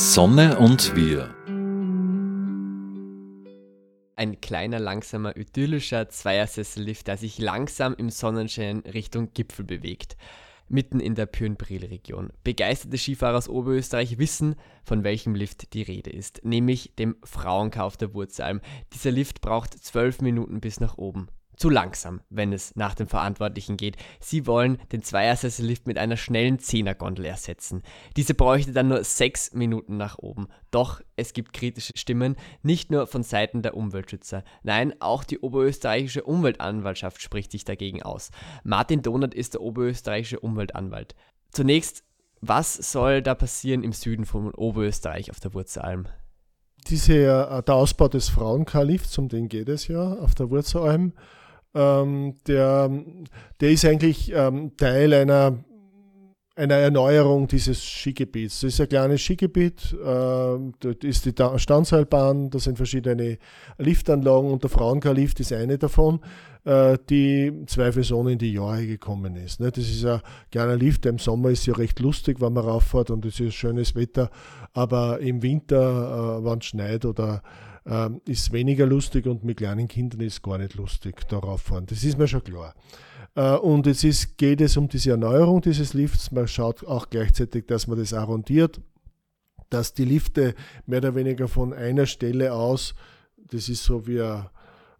Sonne und wir. Ein kleiner, langsamer, idyllischer Zweiersessellift, der sich langsam im Sonnenschein Richtung Gipfel bewegt mitten in der Pyrenbril-Region. Begeisterte Skifahrer aus Oberösterreich wissen, von welchem Lift die Rede ist, nämlich dem Frauenkauf der Wurzalm. Dieser Lift braucht zwölf Minuten bis nach oben zu langsam, wenn es nach den Verantwortlichen geht. Sie wollen den Zweiersessellift mit einer schnellen Zehnergondel ersetzen. Diese bräuchte dann nur sechs Minuten nach oben. Doch es gibt kritische Stimmen, nicht nur von Seiten der Umweltschützer. Nein, auch die oberösterreichische Umweltanwaltschaft spricht sich dagegen aus. Martin Donat ist der oberösterreichische Umweltanwalt. Zunächst, was soll da passieren im Süden von Oberösterreich auf der Wurzelalm? Diese, äh, der Ausbau des Frauenkalifts, um den geht es ja auf der Wurzelalm, ähm, der, der ist eigentlich ähm, Teil einer, einer Erneuerung dieses Skigebiets. Das ist ein kleines Skigebiet, äh, dort ist die Standseilbahn, da sind verschiedene Liftanlagen und der Frauenkarlift ist eine davon, äh, die zweifelsohne in die Jahre gekommen ist. Ne? Das ist ein kleiner Lift, im Sommer ist ja recht lustig, wenn man rauffährt und es ist schönes Wetter, aber im Winter, äh, wenn es schneit oder ähm, ist weniger lustig und mit kleinen Kindern ist gar nicht lustig darauf fahren. Das ist mir schon klar. Äh, und jetzt ist, geht es um diese Erneuerung dieses Lifts. Man schaut auch gleichzeitig, dass man das arrondiert, dass die Lifte mehr oder weniger von einer Stelle aus, das ist so wie ein,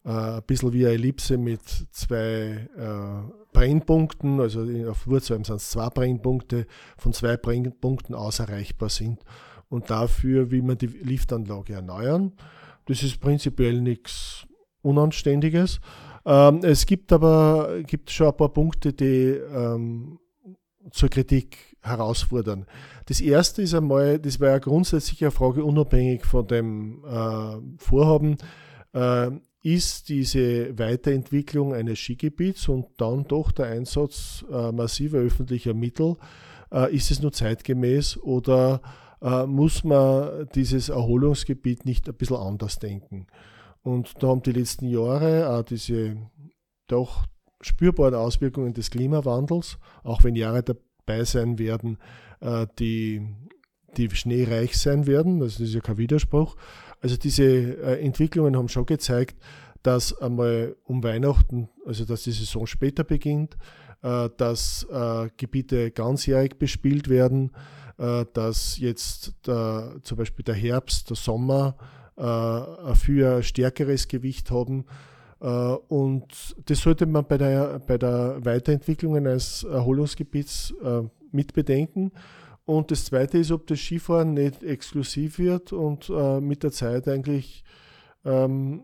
äh, ein bisschen wie eine Ellipse mit zwei äh, Brennpunkten, also auf Wurzeln sind es zwei Brennpunkte, von zwei Brennpunkten aus erreichbar sind. Und dafür will man die Liftanlage erneuern. Das ist prinzipiell nichts Unanständiges. Ähm, es gibt aber gibt schon ein paar Punkte, die ähm, zur Kritik herausfordern. Das erste ist einmal, das war ja grundsätzlich eine Frage unabhängig von dem äh, Vorhaben, äh, ist diese Weiterentwicklung eines Skigebiets und dann doch der Einsatz äh, massiver öffentlicher Mittel, äh, ist es nur zeitgemäß oder muss man dieses Erholungsgebiet nicht ein bisschen anders denken. Und da haben die letzten Jahre auch diese doch spürbaren Auswirkungen des Klimawandels, auch wenn Jahre dabei sein werden, äh, die, die schneereich sein werden, das ist ja kein Widerspruch. Also diese äh, Entwicklungen haben schon gezeigt, dass einmal um Weihnachten, also dass die Saison später beginnt, äh, dass äh, Gebiete ganzjährig bespielt werden, äh, dass jetzt der, zum Beispiel der Herbst, der Sommer äh, ein stärkeres Gewicht haben. Äh, und das sollte man bei der, bei der Weiterentwicklung eines Erholungsgebiets mit bedenken. Und das Zweite ist, ob das Skifahren nicht exklusiv wird und mit der Zeit eigentlich ähm,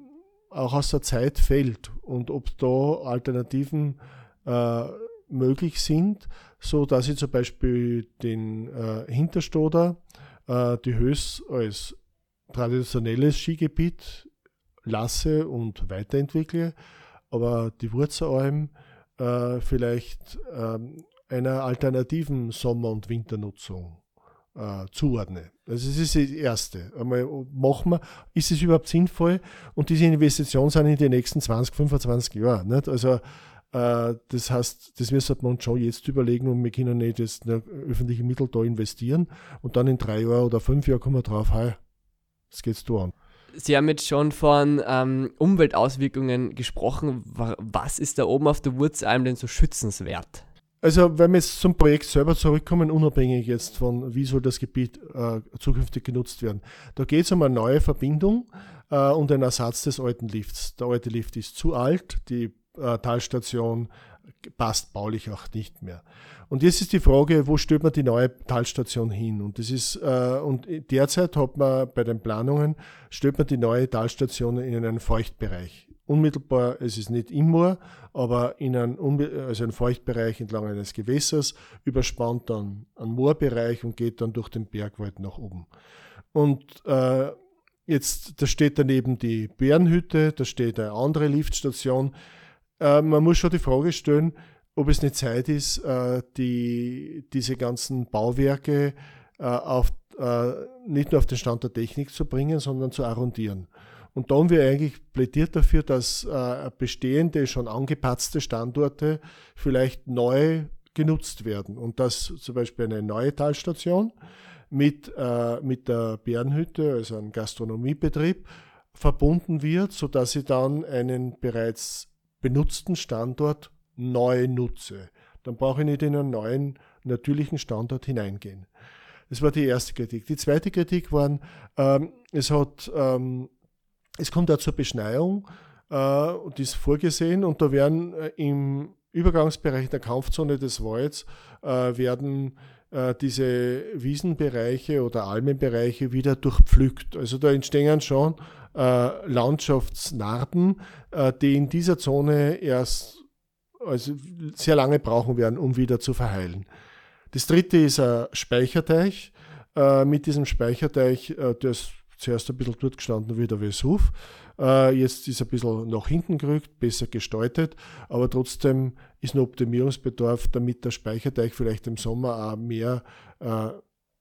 auch aus der Zeit fällt und ob da Alternativen möglich sind, so dass ich zum Beispiel den äh, Hinterstoder, äh, die Höß als traditionelles Skigebiet lasse und weiterentwickle, aber die Wurzelalm äh, vielleicht ähm, einer alternativen Sommer- und Winternutzung äh, zuordne. Also das ist das Erste. Einmal machen wir, ist es überhaupt sinnvoll? Und diese Investitionen sind in den nächsten 20, 25 Jahren. Nicht? Also äh, das heißt, das müsste man schon jetzt überlegen und wir können nicht jetzt öffentliche Mittel da investieren und dann in drei Jahren oder fünf Jahren kommen wir drauf, hey, das geht's du an. Sie haben jetzt schon von ähm, Umweltauswirkungen gesprochen. Was ist da oben auf der Wurzelalm denn so schützenswert? Also, wenn wir jetzt zum Projekt selber zurückkommen, unabhängig jetzt von, wie soll das Gebiet äh, zukünftig genutzt werden, da geht es um eine neue Verbindung äh, und einen Ersatz des alten Lifts. Der alte Lift ist zu alt, die äh, Talstation passt baulich auch nicht mehr. Und jetzt ist die Frage, wo stellt man die neue Talstation hin? Und das ist, äh, und derzeit hat man bei den Planungen, stellt man die neue Talstation in einen Feuchtbereich. Unmittelbar, es ist nicht immer, aber in einen, also einen Feuchtbereich entlang eines Gewässers, überspannt dann einen Moorbereich und geht dann durch den Bergwald nach oben. Und äh, jetzt, da steht daneben die Bärenhütte, da steht eine andere Liftstation, äh, man muss schon die Frage stellen, ob es nicht Zeit ist, äh, die, diese ganzen Bauwerke äh, auf, äh, nicht nur auf den Stand der Technik zu bringen, sondern zu arrondieren. Und da haben wir eigentlich plädiert dafür, dass äh, bestehende, schon angepatzte Standorte vielleicht neu genutzt werden. Und dass zum Beispiel eine neue Talstation mit, äh, mit der Bärenhütte, also einem Gastronomiebetrieb, verbunden wird, sodass ich dann einen bereits benutzten Standort neu nutze. Dann brauche ich nicht in einen neuen natürlichen Standort hineingehen. Das war die erste Kritik. Die zweite Kritik war, ähm, es hat, ähm, es kommt da zur Beschneiung, äh, und ist vorgesehen und da werden äh, im Übergangsbereich der Kampfzone des Walds äh, werden äh, diese Wiesenbereiche oder Almenbereiche wieder durchpflückt. Also da entstehen schon äh, Landschaftsnarben, äh, die in dieser Zone erst also sehr lange brauchen werden, um wieder zu verheilen. Das dritte ist ein Speicherteich. Äh, mit diesem Speicherteich, ist zuerst ein bisschen dort gestanden wie der Vesuv. Äh, jetzt ist er ein bisschen nach hinten gerückt, besser gestaltet, aber trotzdem ist ein Optimierungsbedarf, damit der Speicherteich vielleicht im Sommer auch mehr äh,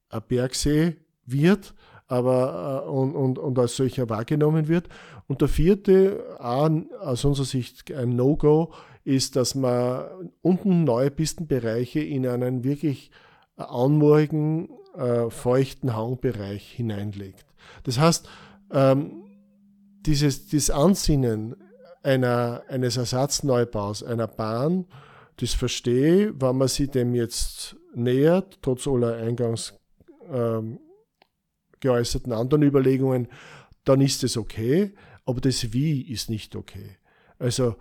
ein Bergsee wird aber, äh, und, und, und als solcher wahrgenommen wird. Und der vierte, auch aus unserer Sicht ein No-Go, ist, dass man unten neue Pistenbereiche in einen wirklich anmoorigen, äh, feuchten Hangbereich hineinlegt. Das heißt, ähm, dieses, dieses Ansinnen einer, eines Ersatzneubaus einer Bahn, das verstehe, wenn man sich dem jetzt nähert, trotz aller eingangs ähm, geäußerten anderen Überlegungen, dann ist es okay, aber das Wie ist nicht okay. Also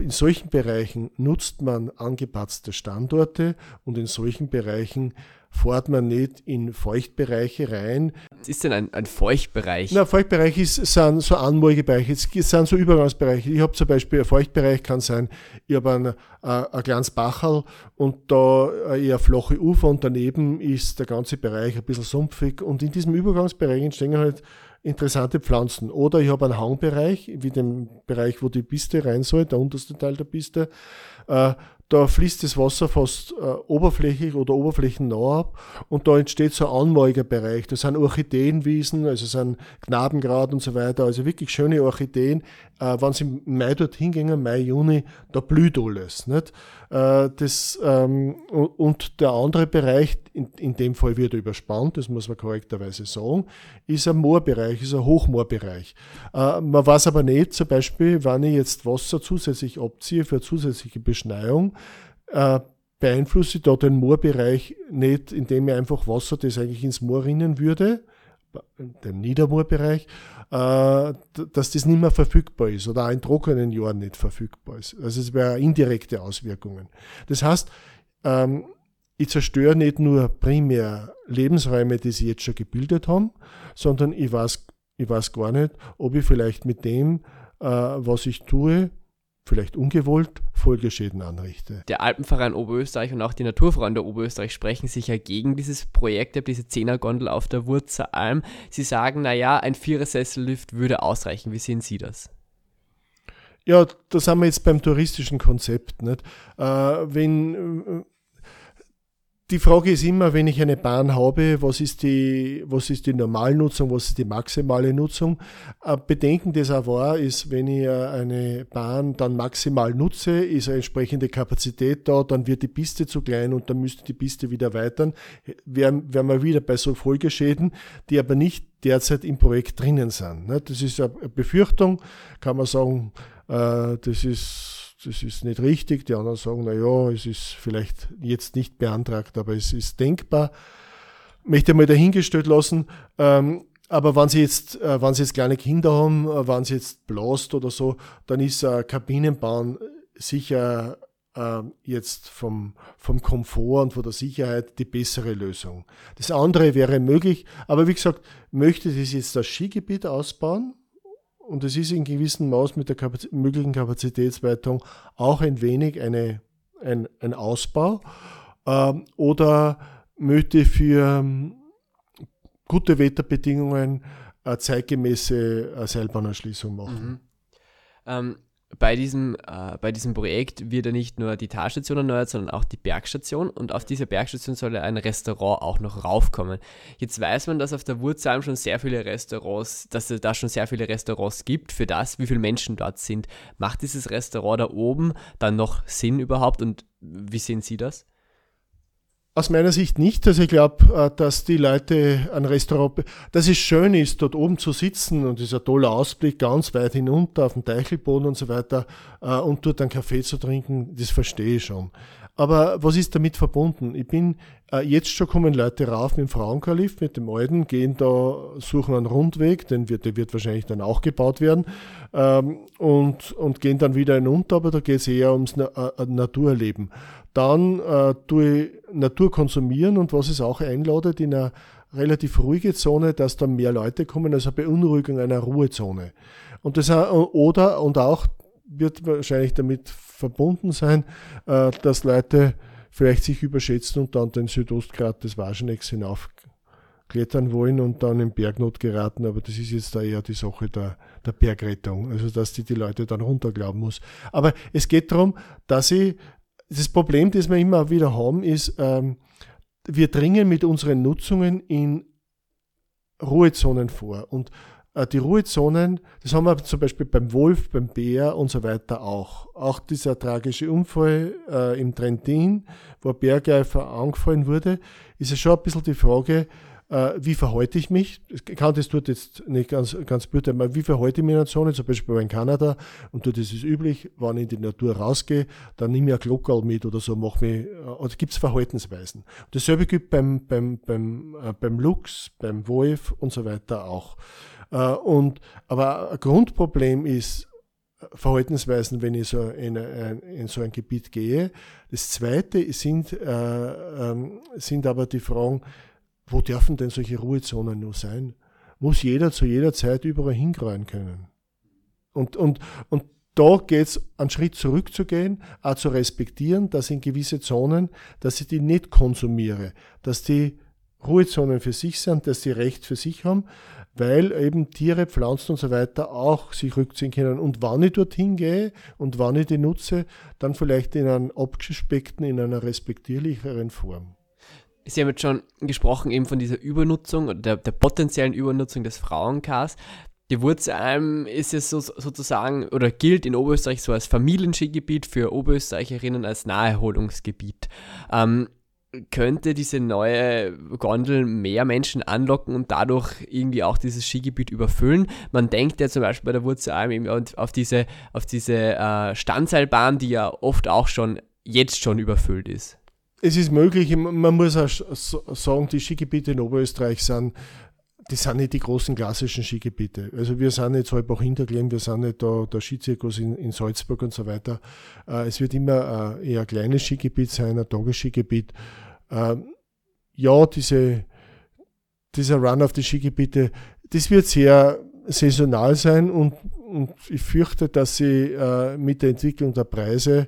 in solchen Bereichen nutzt man angepatzte Standorte und in solchen Bereichen fährt man nicht in Feuchtbereiche rein. Was ist denn ein, ein Feuchtbereich? Na, Feuchtbereich ist, sind so anmolige Bereiche, es sind so Übergangsbereiche. Ich habe zum Beispiel, ein Feuchtbereich kann sein, ich habe ein, ein, ein kleines Bachel und da eher flache Ufer und daneben ist der ganze Bereich ein bisschen sumpfig und in diesem Übergangsbereich entstehen halt interessante Pflanzen. Oder ich habe einen Hangbereich, wie den Bereich, wo die Piste rein soll, der unterste Teil der Piste. Da fließt das Wasser fast äh, oberflächlich oder oberflächennah ab und da entsteht so ein anmaliger Bereich. Das sind Orchideenwiesen, also sind Knabengrad und so weiter, also wirklich schöne Orchideen. Äh, wenn sie im Mai dorthin gehen, Mai, Juni, da blüht alles. Nicht? Äh, das, ähm, und der andere Bereich, in, in dem Fall wird er überspannt, das muss man korrekterweise sagen, ist ein Moorbereich, ist ein Hochmoorbereich. Äh, man weiß aber nicht, zum Beispiel, wenn ich jetzt Wasser zusätzlich abziehe für zusätzliche Beschneiung, äh, beeinflusse ich da den Moorbereich nicht, indem ich einfach Wasser, das eigentlich ins Moor rinnen würde, den Niedermoorbereich, äh, dass das nicht mehr verfügbar ist oder auch in trockenen Jahren nicht verfügbar ist. Also es wäre indirekte Auswirkungen. Das heißt, ähm, ich zerstöre nicht nur primär Lebensräume, die sie jetzt schon gebildet haben, sondern ich weiß, ich weiß gar nicht, ob ich vielleicht mit dem, äh, was ich tue, vielleicht ungewollt Folgeschäden anrichte. Der Alpenverein Oberösterreich und auch die Naturfreunde Oberösterreich sprechen sich ja gegen dieses Projekt, diese Zehnergondel auf der Wurzelalm. Sie sagen, naja, ein Vierersessellift würde ausreichen. Wie sehen Sie das? Ja, da sind wir jetzt beim touristischen Konzept. Nicht? Äh, wenn die Frage ist immer, wenn ich eine Bahn habe, was ist die, was ist die Normalnutzung, was ist die maximale Nutzung? Ein Bedenken des war, ist, wenn ich eine Bahn dann maximal nutze, ist eine entsprechende Kapazität da, dann wird die Piste zu klein und dann müsste die Piste wieder erweitern. Wären, wären wir wieder bei so Folgeschäden, die aber nicht derzeit im Projekt drinnen sind. Das ist eine Befürchtung, kann man sagen, äh, das ist das ist nicht richtig. Die anderen sagen, na ja, es ist vielleicht jetzt nicht beantragt, aber es ist denkbar. Möchte mal dahingestellt lassen. Ähm, aber wenn Sie jetzt, äh, wenn Sie jetzt kleine Kinder haben, äh, wenn Sie jetzt blast oder so, dann ist äh, Kabinenbahn sicher äh, jetzt vom, vom Komfort und von der Sicherheit die bessere Lösung. Das andere wäre möglich, aber wie gesagt, möchte das jetzt das Skigebiet ausbauen, und es ist in gewissem Maß mit der Kapaz möglichen Kapazitätsweitung auch ein wenig eine, ein, ein Ausbau ähm, oder möchte für ähm, gute Wetterbedingungen eine zeitgemäße äh, Seilbahnerschließung machen. Mhm. Ähm, bei diesem, äh, bei diesem Projekt wird ja nicht nur die Talstation erneuert, sondern auch die Bergstation. Und auf dieser Bergstation soll ein Restaurant auch noch raufkommen. Jetzt weiß man, dass auf der Wurzalm schon sehr viele Restaurants, dass es da schon sehr viele Restaurants gibt für das, wie viele Menschen dort sind. Macht dieses Restaurant da oben dann noch Sinn überhaupt und wie sehen Sie das? Aus meiner Sicht nicht. Also ich glaube, äh, dass die Leute ein Restaurant, dass es schön ist, dort oben zu sitzen und dieser tolle Ausblick ganz weit hinunter auf den Teichelboden und so weiter äh, und dort einen Kaffee zu trinken, das verstehe ich schon. Aber was ist damit verbunden? Ich bin, äh, jetzt schon kommen Leute rauf mit dem Frauenkalif, mit dem Alten, gehen da, suchen einen Rundweg, den wird, der wird wahrscheinlich dann auch gebaut werden, ähm, und, und gehen dann wieder hinunter, aber da geht es eher ums Na äh, Naturerleben. Dann äh, tue ich Natur konsumieren und was es auch einladet, in eine relativ ruhige Zone, dass da mehr Leute kommen, also Beunruhigung einer Ruhezone. Und das, oder, und auch wird wahrscheinlich damit verbunden sein, äh, dass Leute vielleicht sich überschätzen und dann den Südostgrat des Waschenecks hinaufklettern wollen und dann in Bergnot geraten. Aber das ist jetzt da eher die Sache der, der Bergrettung, also dass die die Leute dann runterglauben muss. Aber es geht darum, dass ich, das Problem, das wir immer wieder haben, ist, ähm, wir dringen mit unseren Nutzungen in Ruhezonen vor. Und die Ruhezonen, das haben wir zum Beispiel beim Wolf, beim Bär und so weiter auch. Auch dieser tragische Unfall äh, im Trentin, wo ein Bergeifer angefallen wurde, ist ja schon ein bisschen die Frage, äh, wie verhalte ich mich? Ich kann das dort jetzt nicht ganz, ganz beurteilen, aber wie verhalte ich mich in einer Zone, zum Beispiel in Kanada, und dort ist es üblich, wenn ich in die Natur rausgehe, dann nehme ich ein Glockerl mit oder so, mache mich, äh, oder gibt es Verhaltensweisen. Dasselbe gibt beim, beim, beim, äh, beim Luchs, beim Wolf und so weiter auch. Äh, und, aber ein Grundproblem ist, Verhaltensweisen, wenn ich so in, in, so ein Gebiet gehe. Das zweite sind, äh, ähm, sind aber die Fragen, wo dürfen denn solche Ruhezonen nur sein? Muss jeder zu jeder Zeit überall hingreifen können? Und, und, und da geht es einen Schritt zurückzugehen, auch zu respektieren, dass in gewisse Zonen, dass ich die nicht konsumiere, dass die Ruhezonen für sich sind, dass sie Recht für sich haben, weil eben Tiere, Pflanzen und so weiter auch sich rückziehen können. Und wann ich dorthin gehe und wann ich die nutze, dann vielleicht in einem abgespeckten, in einer respektierlicheren Form. Sie haben jetzt schon gesprochen eben von dieser Übernutzung oder der, potenziellen Übernutzung des Frauenkars. Die Wurzalm ist es so, sozusagen oder gilt in Oberösterreich so als Familienskigebiet für Oberösterreicherinnen als Naherholungsgebiet. Ähm, könnte diese neue Gondel mehr Menschen anlocken und dadurch irgendwie auch dieses Skigebiet überfüllen. Man denkt ja zum Beispiel bei der Wurzelalm auf diese, auf diese äh, Standseilbahn, die ja oft auch schon jetzt schon überfüllt ist. Es ist möglich, man muss auch sagen, die Skigebiete in Oberösterreich sind die sind nicht die großen klassischen Skigebiete. Also wir sind nicht Halbach Hinterglemm, wir sind nicht da, der Skizirkus in, in Salzburg und so weiter. Äh, es wird immer äh, eher ein kleines Skigebiet sein, ein Tagesskigebiet. Äh, ja, diese, dieser Run auf die Skigebiete, das wird sehr saisonal sein und, und ich fürchte, dass sie äh, mit der Entwicklung der Preise,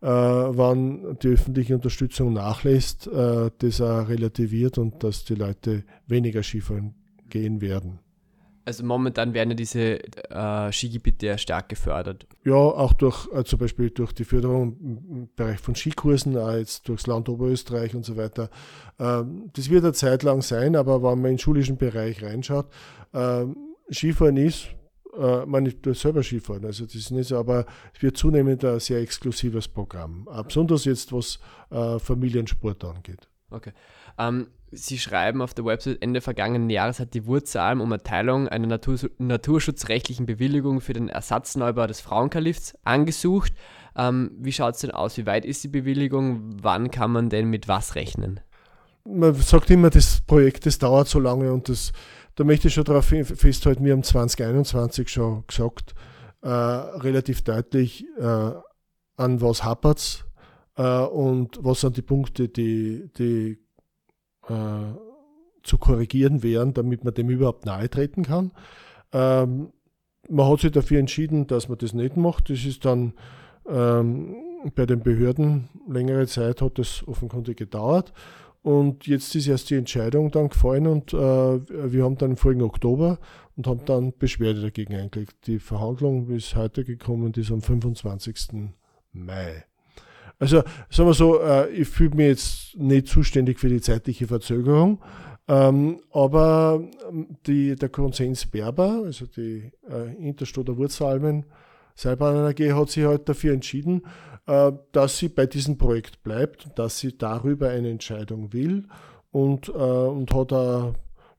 äh, wann die öffentliche Unterstützung nachlässt, äh, das auch relativiert und dass die Leute weniger Skifahren gehen werden. Also momentan werden ja diese äh, Skigebiete ja stark gefördert. Ja, auch durch äh, zum Beispiel durch die Förderung im Bereich von Skikursen, auch jetzt durchs Land Oberösterreich und so weiter. Ähm, das wird eine Zeit lang sein, aber wenn man in den schulischen Bereich reinschaut, ähm, Skifahren ist, äh, man ich tue selber Skifahren, also das ist nicht so, aber es wird zunehmend ein sehr exklusives Programm. Besonders jetzt, was äh, Familiensport angeht. Okay. Ähm, Sie schreiben auf der Website, Ende vergangenen Jahres hat die Wurzalm um Erteilung einer Natur naturschutzrechtlichen Bewilligung für den Ersatzneubau des Frauenkalifts angesucht. Ähm, wie schaut es denn aus? Wie weit ist die Bewilligung? Wann kann man denn mit was rechnen? Man sagt immer, das Projekt das dauert so lange und das, da möchte ich schon darauf festhalten, wir haben 2021 schon gesagt, äh, relativ deutlich, äh, an was hapert es äh, und was sind die Punkte, die, die äh, zu korrigieren wären, damit man dem überhaupt nahe treten kann. Ähm, man hat sich dafür entschieden, dass man das nicht macht. Das ist dann ähm, bei den Behörden längere Zeit hat das offenkundig gedauert. Und jetzt ist erst die Entscheidung dann gefallen und äh, wir haben dann im vorigen Oktober und haben dann Beschwerde dagegen eingelegt. Die Verhandlung bis heute gekommen ist am 25. Mai. Also sagen wir so, äh, ich fühle mich jetzt nicht zuständig für die zeitliche Verzögerung, ähm, aber ähm, die, der Konsens Berber, also die äh, Interstoder Wurzalmen Seilbahn AG, hat sich halt dafür entschieden, äh, dass sie bei diesem Projekt bleibt, dass sie darüber eine Entscheidung will und, und hat a,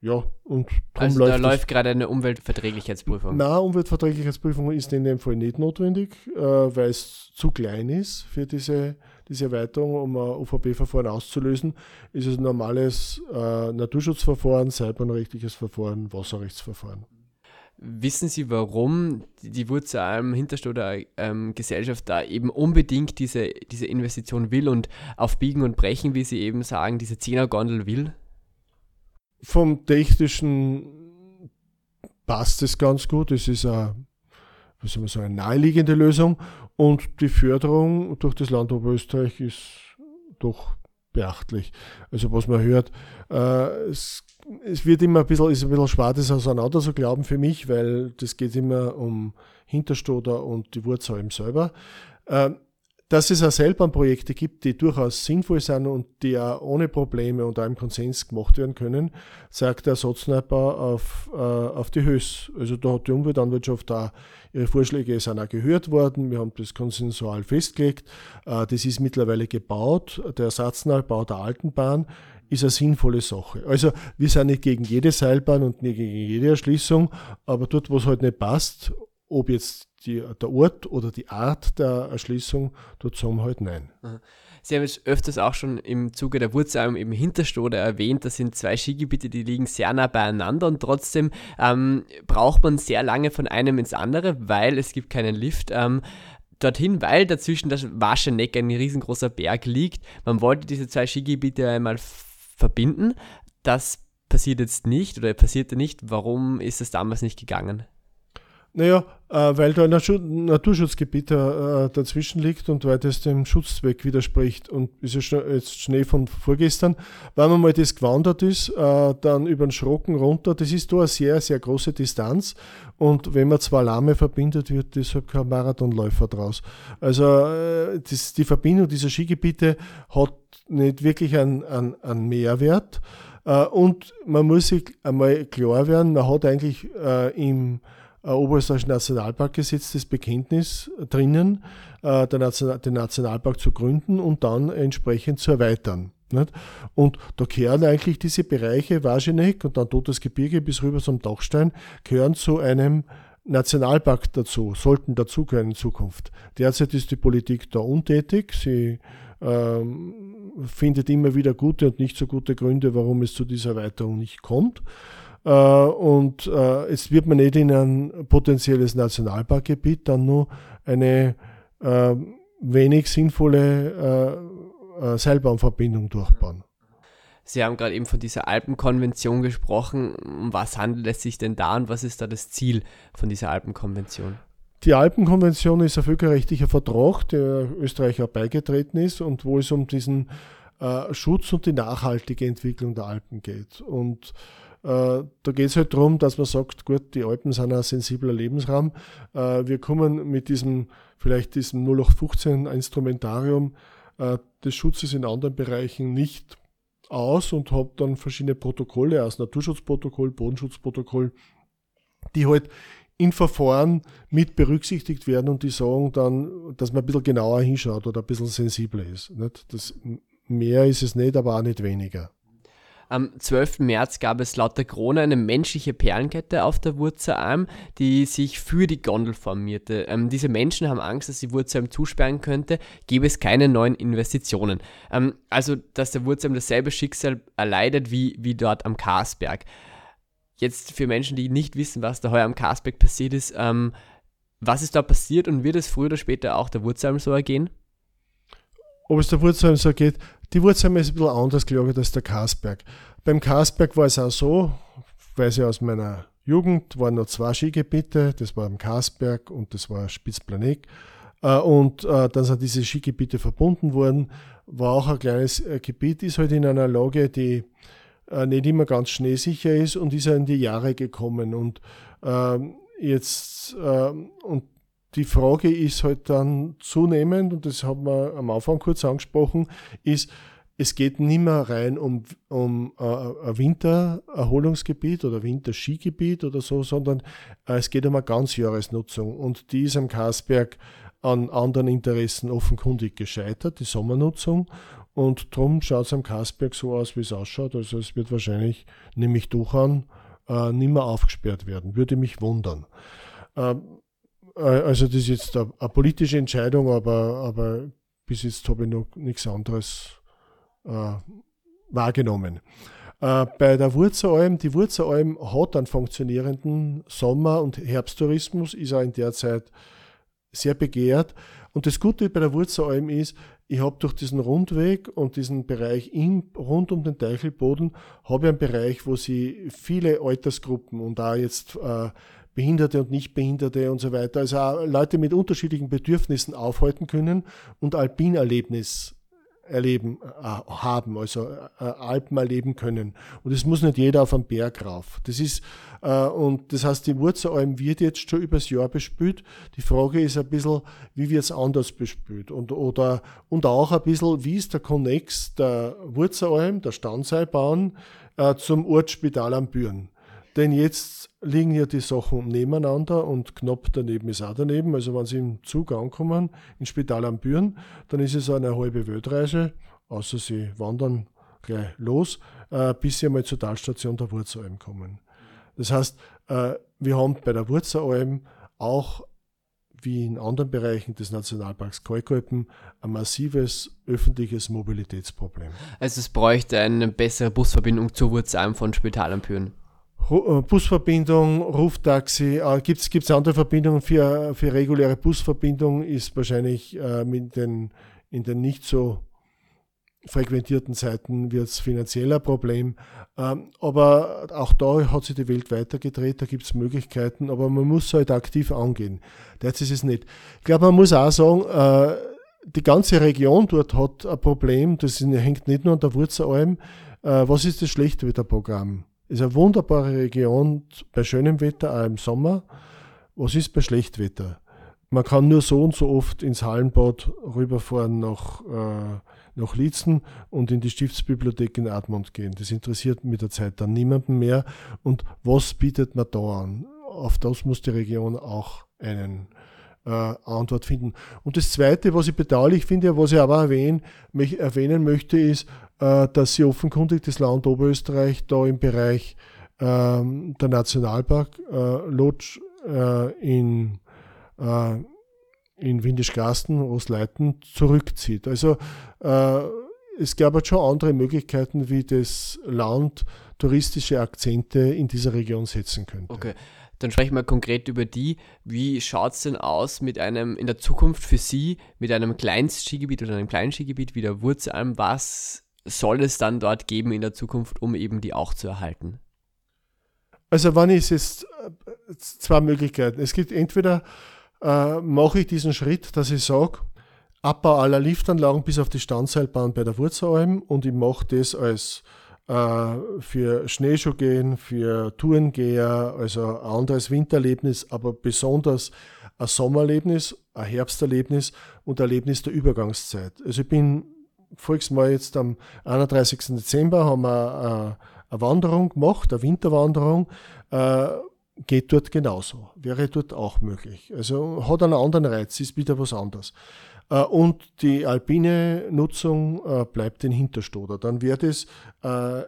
ja, und also läuft da läuft gerade eine Umweltverträglichkeitsprüfung. Na, Umweltverträglichkeitsprüfung ist in dem Fall nicht notwendig, äh, weil es zu klein ist für diese, diese Erweiterung, um ein UVP-Verfahren auszulösen. Ist es ein normales äh, Naturschutzverfahren, seilbahnrechtliches Verfahren, Wasserrechtsverfahren. Wissen Sie, warum die Wurzelalm Hinterstoder ähm, Gesellschaft da eben unbedingt diese, diese Investition will und auf Biegen und Brechen, wie Sie eben sagen, diese Zehnergondel will? Vom technischen passt es ganz gut. Es ist eine, was soll man sagen, eine naheliegende Lösung und die Förderung durch das Land Oberösterreich ist doch beachtlich. Also was man hört, äh, es es wird immer ein bisschen, ist ein bisschen schwer, das auseinander zu glauben für mich, weil das geht immer um Hinterstoder und die Wurzeln selber. Ähm, dass es auch Seilbahnprojekte gibt, die durchaus sinnvoll sind und die auch ohne Probleme und auch im Konsens gemacht werden können, sagt der Satzneiber auf, äh, auf die Höchst. Also da hat die Umweltanwirtschaft da ihre Vorschläge sind auch gehört worden. Wir haben das konsensual festgelegt. Äh, das ist mittlerweile gebaut. Der Satznaubau der Altenbahn ist eine sinnvolle Sache. Also wir sind nicht gegen jede Seilbahn und nicht gegen jede Erschließung, aber dort, wo es halt nicht passt, ob jetzt die, der Ort oder die Art der Erschließung, dort sagen wir halt nein. Sie haben es öfters auch schon im Zuge der Wurzelung im Hinterstode erwähnt, das sind zwei Skigebiete, die liegen sehr nah beieinander und trotzdem ähm, braucht man sehr lange von einem ins andere, weil es gibt keinen Lift. Ähm, dorthin, weil dazwischen das Wascheneck ein riesengroßer Berg liegt. Man wollte diese zwei Skigebiete einmal verbinden. Das passiert jetzt nicht oder passierte nicht. Warum ist es damals nicht gegangen? Naja, weil da ein Naturschutzgebiet äh, dazwischen liegt und weil das dem Schutzzweck widerspricht. Und ist ja jetzt Schnee von vorgestern. Wenn man mal das gewandert ist, äh, dann über den Schrocken runter, das ist da eine sehr, sehr große Distanz. Und wenn man zwei Lahme verbindet, wird deshalb kein Marathonläufer draus. Also äh, das, die Verbindung dieser Skigebiete hat nicht wirklich einen, einen, einen Mehrwert. Äh, und man muss sich einmal klar werden, man hat eigentlich äh, im äh, Oberösterreichischen Nationalparkgesetz das Bekenntnis drinnen, äh, den Nationalpark zu gründen und dann entsprechend zu erweitern. Nicht? Und da gehören eigentlich diese Bereiche Wageneck und dann Totes Gebirge bis rüber zum Dachstein, gehören zu einem Nationalpark dazu, sollten dazugehören in Zukunft. Derzeit ist die Politik da untätig. Sie ähm, findet immer wieder gute und nicht so gute Gründe, warum es zu dieser Erweiterung nicht kommt. Äh, und äh, jetzt wird man nicht in ein potenzielles Nationalparkgebiet dann nur eine äh, wenig sinnvolle äh, Seilbahnverbindung durchbauen. Sie haben gerade eben von dieser Alpenkonvention gesprochen. Um was handelt es sich denn da und was ist da das Ziel von dieser Alpenkonvention? Die Alpenkonvention ist ein völkerrechtlicher Vertrag, der Österreich auch beigetreten ist und wo es um diesen äh, Schutz und die nachhaltige Entwicklung der Alpen geht. Und da geht es halt darum, dass man sagt, gut, die Alpen sind ein sensibler Lebensraum. Äh, wir kommen mit diesem, vielleicht diesem 0815 Instrumentarium äh, des Schutzes in anderen Bereichen nicht aus und habe dann verschiedene Protokolle aus Naturschutzprotokoll, Bodenschutzprotokoll, die halt in Verfahren mit berücksichtigt werden und die sagen dann, dass man ein bisschen genauer hinschaut oder ein bisschen sensibler ist. Das, mehr ist es nicht, aber auch nicht weniger. Am 12. März gab es laut der Krone eine menschliche Perlenkette auf der Wurzelalm, die sich für die Gondel formierte. Ähm, diese Menschen haben Angst, dass die Wurzelalm zusperren könnte, gäbe es keine neuen Investitionen. Ähm, also, dass der Wurzelalm dasselbe Schicksal erleidet wie, wie dort am Karsberg. Jetzt für Menschen, die nicht wissen, was da heuer am Karsberg passiert ist, ähm, was ist da passiert und wird es früher oder später auch der Wurzelheim so ergehen? Ob es der Wurzelheim so geht, die Wurzelheim ist ein bisschen anders gelagert als der Karsberg. Beim Karsberg war es auch so, weiß ich aus meiner Jugend, waren noch zwei Skigebiete, das war am Karsberg und das war Spitzplanet. Äh, und äh, dann sind diese Skigebiete verbunden worden, war auch ein kleines äh, Gebiet, ist halt in einer Lage, die nicht immer ganz schneesicher ist und ist in die Jahre gekommen. Und ähm, jetzt, ähm, und die Frage ist halt dann zunehmend, und das haben wir am Anfang kurz angesprochen, ist, es geht nicht mehr rein um, um äh, ein Wintererholungsgebiet oder Winterskigebiet oder so, sondern äh, es geht um eine Ganzjahresnutzung. Und die ist am Karsberg an anderen Interessen offenkundig gescheitert, die Sommernutzung. Und darum schaut es am Kasberg so aus, wie es ausschaut. Also es wird wahrscheinlich, nehme ich durch an, äh, nicht mehr aufgesperrt werden. Würde mich wundern. Ähm, äh, also das ist jetzt eine, eine, politische Entscheidung, aber, aber bis jetzt habe ich noch nichts anderes äh, wahrgenommen. Äh, bei der Wurzelalm, die Wurzelalm hat einen funktionierenden Sommer- und Herbsttourismus, ist auch in der Zeit sehr begehrt. Und das Gute bei der Wurzelalm ist, ich habe durch diesen Rundweg und diesen Bereich im, rund um den Teichelboden, habe ich einen Bereich, wo sie viele Altersgruppen und da jetzt äh, Behinderte und Nichtbehinderte und so weiter, also Leute mit unterschiedlichen Bedürfnissen aufhalten können und Alpinerlebnis erleben äh, haben, also äh, Alpen erleben können. Und es muss nicht jeder auf einen Berg rauf. Das ist, äh, und das heißt, die Wurzelalm wird jetzt schon übers Jahr bespült. Die Frage ist ein bisschen, wie wird es anders bespült? Und, oder, und auch ein bisschen, wie ist der Konnex der Wurzelalm, der Standseilbahn, äh, zum Ortsspital am Büren? Denn jetzt liegen ja die Sachen nebeneinander und knapp daneben ist auch daneben. Also wenn Sie im Zug ankommen, ins Spital am Büren, dann ist es eine halbe Weltreise, außer Sie wandern gleich los, äh, bis Sie einmal zur Talstation der Wurzelalm kommen. Das heißt, äh, wir haben bei der Wurzelalm auch wie in anderen Bereichen des Nationalparks Kalkalpen ein massives öffentliches Mobilitätsproblem. Also es bräuchte eine bessere Busverbindung zur Wurzelalm von Spital am Büren. Äh, Busverbindung, Ruftaxi, äh, gibt es andere Verbindungen für, für reguläre Busverbindung, ist wahrscheinlich äh, mit den, in den nicht so frequentierten Zeiten wird es finanziell ein Problem. Ähm, aber auch da hat sich die Welt weitergedreht, da gibt es Möglichkeiten, aber man muss halt aktiv angehen. Derzeit ist es nicht. Ich glaube, man muss auch sagen, äh, die ganze Region dort hat ein Problem, das hängt nicht nur an der Wurzelalm. Äh, was ist das Schlechtwetterprogramm? Ist eine wunderbare Region bei schönem Wetter, auch im Sommer. Was ist bei Schlechtwetter? Man kann nur so und so oft ins Hallenbad rüberfahren nach, äh, nach Lietzen und in die Stiftsbibliothek in Admont gehen. Das interessiert mit der Zeit dann niemanden mehr. Und was bietet man da an? Auf das muss die Region auch einen Antwort finden. Und das Zweite, was ich bedauerlich finde, was ich aber erwähnen, erwähnen möchte, ist, äh, dass sie offenkundig das Land Oberösterreich da im Bereich ähm, der Nationalpark äh, Lodge äh, in, äh, in Windischgasten, Ostleiten zurückzieht. Also äh, es gab halt schon andere Möglichkeiten, wie das Land touristische Akzente in dieser Region setzen könnte. Okay. Dann sprechen wir konkret über die. Wie schaut es denn aus mit einem in der Zukunft für Sie, mit einem Kleinstskigebiet oder einem kleinen Skigebiet wie der Wurzelalm? Was soll es dann dort geben in der Zukunft, um eben die auch zu erhalten? Also wann ist es äh, zwei Möglichkeiten. Es gibt entweder äh, mache ich diesen Schritt, dass ich sage, Abbau aller Liftanlagen bis auf die Standseilbahn bei der Wurzelalm und ich mache das als für Schneeschuhgehen, für Tourengeher, also ein anderes Wintererlebnis, aber besonders ein Sommererlebnis, ein Herbsterlebnis und ein Erlebnis der Übergangszeit. Also ich bin voriges Mal jetzt am 31. Dezember haben wir äh, eine Wanderung gemacht, eine Winterwanderung. Äh, geht dort genauso, wäre dort auch möglich. Also hat einen anderen Reiz, ist wieder was anderes. Äh, und die alpine Nutzung bleibt in Hinterstoder. Dann wird es ein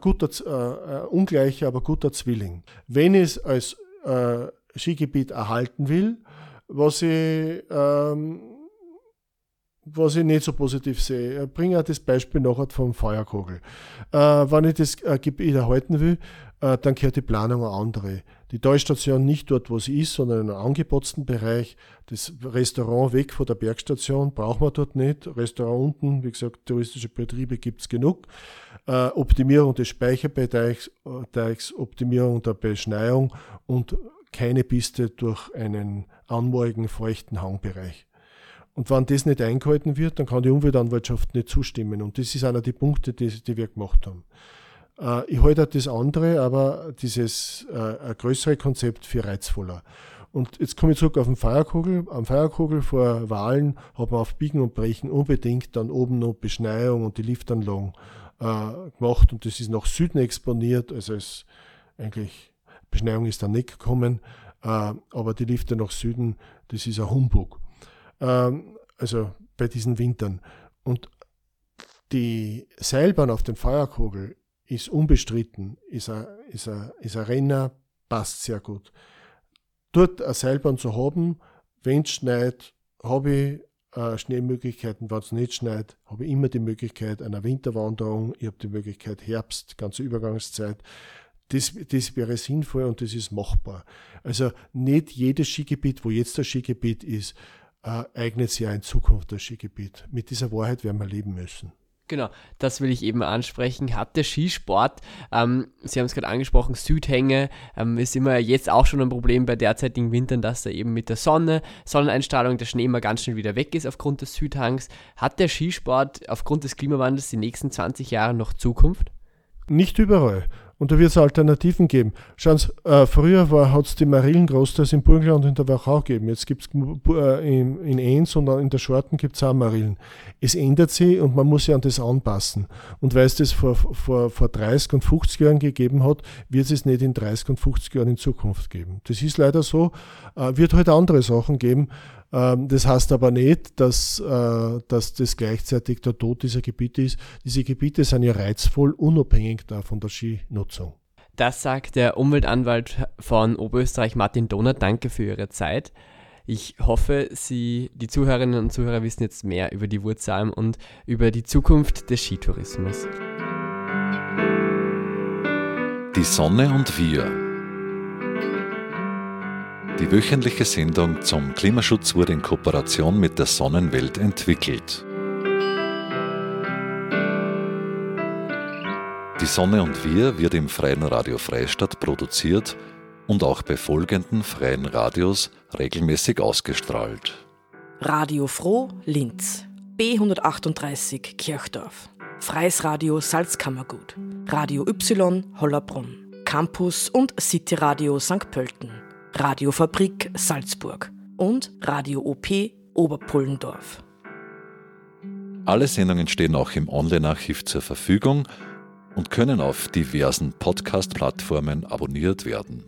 guter, ungleicher, aber guter Zwilling. Wenn es als Skigebiet erhalten will, was ich ähm, was ich nicht so positiv sehe. Ich bringe auch das Beispiel nachher vom Feuerkogel. Äh, wenn ich das äh, Gebiet erhalten will, äh, dann gehört die Planung eine andere. Die Talstation nicht dort, wo sie ist, sondern in einem angepotzten Bereich. Das Restaurant weg von der Bergstation braucht man dort nicht. Restaurant unten, wie gesagt, touristische Betriebe gibt es genug. Äh, Optimierung des Speicherbereichs, äh, Optimierung der Beschneiung und keine Piste durch einen anmorigen, feuchten Hangbereich. Und wenn das nicht eingehalten wird, dann kann die Umweltanwaltschaft nicht zustimmen. Und das ist einer der Punkte, die, die wir gemacht haben. Äh, ich halte das andere, aber dieses äh, größere Konzept für reizvoller. Und jetzt komme ich zurück auf den Feierkugel. Am Feierkugel vor Wahlen hat man auf Biegen und Brechen unbedingt dann oben noch Beschneiung und die Liftanlagen äh, gemacht und das ist nach Süden exponiert. Also es eigentlich Beschneiung ist dann nicht gekommen, äh, aber die Lifte nach Süden, das ist ein Humbug. Ähm, also bei diesen Wintern. Und die Seilbahn auf dem Feuerkogel ist unbestritten, ist ein, ist ein, ist ein Renner, passt sehr gut. Dort eine Seilbahn zu haben, wenn es schneit, habe ich äh, Schneemöglichkeiten, wenn es nicht schneit, habe ich immer die Möglichkeit einer Winterwanderung, ich habe die Möglichkeit Herbst, ganze Übergangszeit. Das, das wäre sinnvoll und das ist machbar. Also nicht jedes Skigebiet, wo jetzt das Skigebiet ist, äh, eignet sich ja in Zukunft das Skigebiet. Mit dieser Wahrheit werden wir leben müssen. Genau, das will ich eben ansprechen. Hat der Skisport, ähm, Sie haben es gerade angesprochen, Südhänge, ähm, ist immer jetzt auch schon ein Problem bei derzeitigen Wintern, dass da eben mit der Sonne, Sonneneinstrahlung, der Schnee immer ganz schnell wieder weg ist aufgrund des Südhangs. Hat der Skisport aufgrund des Klimawandels die nächsten 20 Jahre noch Zukunft? Nicht überall. Und da wird es Alternativen geben. Schauen Sie, äh, früher hat es die Marillen großteils im Burgenland und in der Wachau gegeben. Jetzt gibt es äh, in, in Enns und in der Schorten gibt es auch Marillen. Es ändert sich und man muss sich an das anpassen. Und weil es das vor, vor, vor 30 und 50 Jahren gegeben hat, wird es nicht in 30 und 50 Jahren in Zukunft geben. Das ist leider so. Äh, wird heute halt andere Sachen geben. Ähm, das heißt aber nicht, dass, äh, dass das gleichzeitig der Tod dieser Gebiete ist. Diese Gebiete sind ja reizvoll, unabhängig davon der Skinutzung. Das sagt der Umweltanwalt von Oberösterreich Martin Donner. Danke für Ihre Zeit. Ich hoffe, Sie, die Zuhörerinnen und Zuhörer, wissen jetzt mehr über die Wurzalm und über die Zukunft des Skitourismus. Die Sonne und wir die wöchentliche Sendung zum Klimaschutz wurde in Kooperation mit der Sonnenwelt entwickelt. Die Sonne und wir wird im Freien Radio Freistadt produziert und auch bei folgenden freien Radios regelmäßig ausgestrahlt. Radio Froh Linz, B138 Kirchdorf, Freies Radio Salzkammergut, Radio Y Hollerbrunn, Campus und City Radio St. Pölten. Radiofabrik Salzburg und Radio OP Oberpullendorf. Alle Sendungen stehen auch im Online-Archiv zur Verfügung und können auf diversen Podcast-Plattformen abonniert werden.